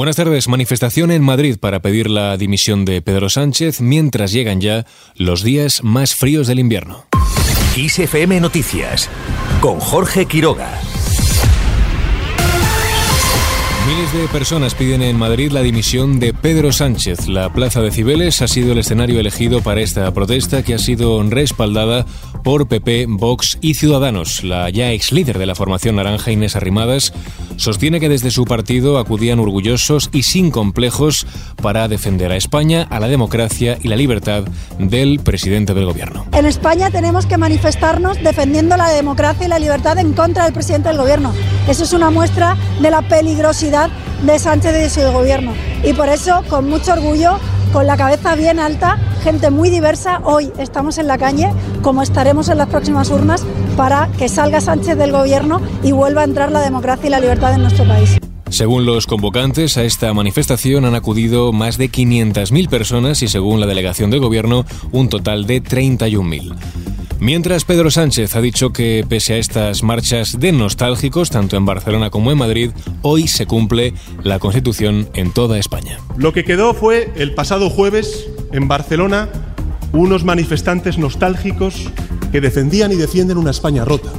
Buenas tardes. Manifestación en Madrid para pedir la dimisión de Pedro Sánchez mientras llegan ya los días más fríos del invierno. ISFM Noticias con Jorge Quiroga. Miles de personas piden en Madrid la dimisión de Pedro Sánchez. La Plaza de Cibeles ha sido el escenario elegido para esta protesta que ha sido respaldada por PP, Vox y Ciudadanos. La ya ex líder de la formación naranja, Inés Arrimadas, sostiene que desde su partido acudían orgullosos y sin complejos para defender a España, a la democracia y la libertad del presidente del gobierno. En España tenemos que manifestarnos defendiendo la democracia y la libertad en contra del presidente del gobierno. Eso es una muestra de la peligrosidad de Sánchez y de su gobierno. Y por eso, con mucho orgullo, con la cabeza bien alta, gente muy diversa, hoy estamos en la calle, como estaremos en las próximas urnas, para que salga Sánchez del gobierno y vuelva a entrar la democracia y la libertad en nuestro país. Según los convocantes, a esta manifestación han acudido más de 500.000 personas y según la delegación del gobierno, un total de 31.000. Mientras Pedro Sánchez ha dicho que pese a estas marchas de nostálgicos, tanto en Barcelona como en Madrid, hoy se cumple la Constitución en toda España. Lo que quedó fue el pasado jueves en Barcelona unos manifestantes nostálgicos que defendían y defienden una España rota.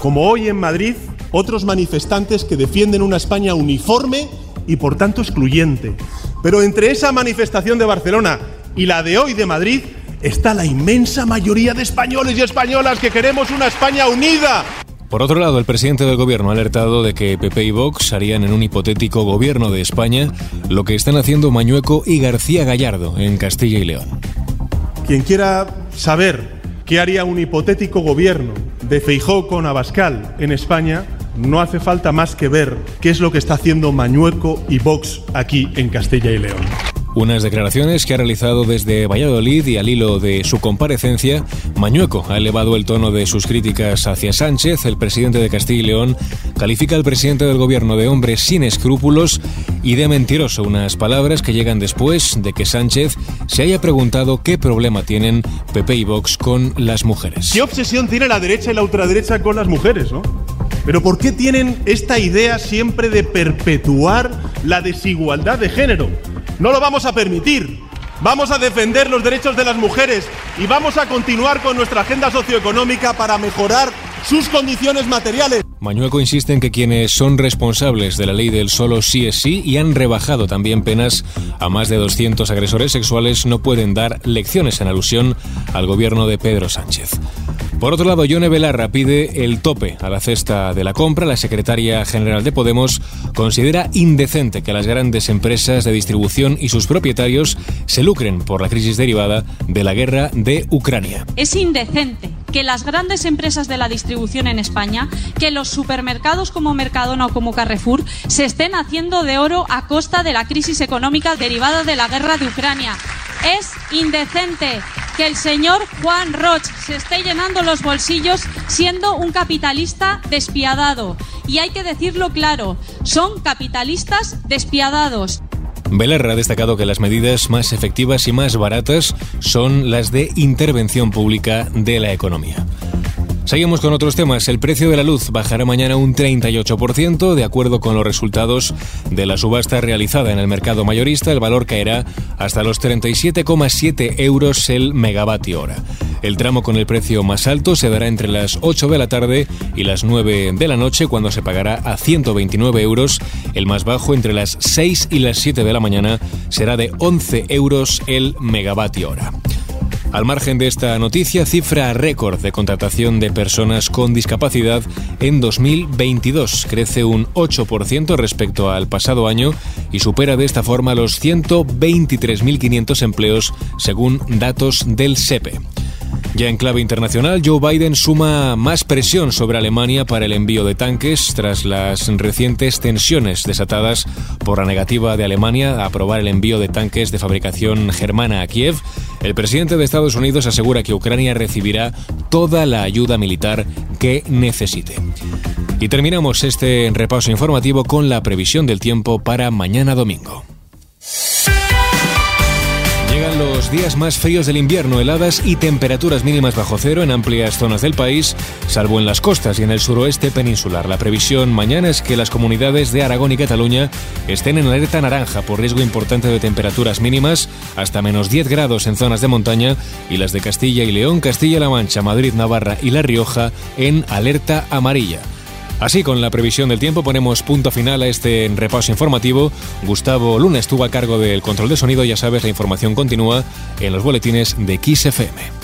Como hoy en Madrid, otros manifestantes que defienden una España uniforme y por tanto excluyente. Pero entre esa manifestación de Barcelona y la de hoy de Madrid está la inmensa mayoría de españoles y españolas que queremos una España unida. Por otro lado, el presidente del gobierno ha alertado de que PP y Vox harían en un hipotético gobierno de España lo que están haciendo Mañueco y García Gallardo en Castilla y León. Quien quiera saber qué haría un hipotético gobierno de Feijó con Abascal en España, no hace falta más que ver qué es lo que está haciendo Mañueco y Vox aquí en Castilla y León. Unas declaraciones que ha realizado desde Valladolid y al hilo de su comparecencia, Mañueco ha elevado el tono de sus críticas hacia Sánchez. El presidente de Castilla y León califica al presidente del gobierno de hombre sin escrúpulos y de mentiroso, unas palabras que llegan después de que Sánchez se haya preguntado qué problema tienen PP y Vox con las mujeres. ¿Qué obsesión tiene la derecha y la ultraderecha con las mujeres, no? Pero ¿por qué tienen esta idea siempre de perpetuar la desigualdad de género? No lo vamos a permitir. Vamos a defender los derechos de las mujeres y vamos a continuar con nuestra agenda socioeconómica para mejorar sus condiciones materiales. Mañueco insiste en que quienes son responsables de la ley del solo sí es sí y han rebajado también penas a más de 200 agresores sexuales no pueden dar lecciones en alusión al gobierno de Pedro Sánchez. Por otro lado, Yone Belarra pide el tope a la cesta de la compra. La secretaria general de Podemos considera indecente que las grandes empresas de distribución y sus propietarios se lucren por la crisis derivada de la guerra de Ucrania. Es indecente que las grandes empresas de la distribución en España, que los supermercados como Mercadona o como Carrefour se estén haciendo de oro a costa de la crisis económica derivada de la guerra de Ucrania. Es indecente que el señor Juan Roch se esté llenando los bolsillos siendo un capitalista despiadado. Y hay que decirlo claro, son capitalistas despiadados. Belarra ha destacado que las medidas más efectivas y más baratas son las de intervención pública de la economía. Seguimos con otros temas. El precio de la luz bajará mañana un 38%. De acuerdo con los resultados de la subasta realizada en el mercado mayorista, el valor caerá hasta los 37,7 euros el megavatio hora. El tramo con el precio más alto se dará entre las 8 de la tarde y las 9 de la noche, cuando se pagará a 129 euros. El más bajo entre las 6 y las 7 de la mañana será de 11 euros el megavatio hora. Al margen de esta noticia, cifra récord de contratación de personas con discapacidad en 2022. Crece un 8% respecto al pasado año y supera de esta forma los 123.500 empleos según datos del SEPE. Ya en clave internacional, Joe Biden suma más presión sobre Alemania para el envío de tanques tras las recientes tensiones desatadas por la negativa de Alemania a aprobar el envío de tanques de fabricación germana a Kiev. El presidente de Estados Unidos asegura que Ucrania recibirá toda la ayuda militar que necesite. Y terminamos este repaso informativo con la previsión del tiempo para mañana domingo. Los días más fríos del invierno, heladas y temperaturas mínimas bajo cero en amplias zonas del país, salvo en las costas y en el suroeste peninsular. La previsión mañana es que las comunidades de Aragón y Cataluña estén en alerta naranja por riesgo importante de temperaturas mínimas hasta menos 10 grados en zonas de montaña y las de Castilla y León, Castilla-La Mancha, Madrid, Navarra y La Rioja en alerta amarilla. Así, con la previsión del tiempo, ponemos punto final a este repaso informativo. Gustavo Luna estuvo a cargo del control de sonido. Ya sabes, la información continúa en los boletines de XFM.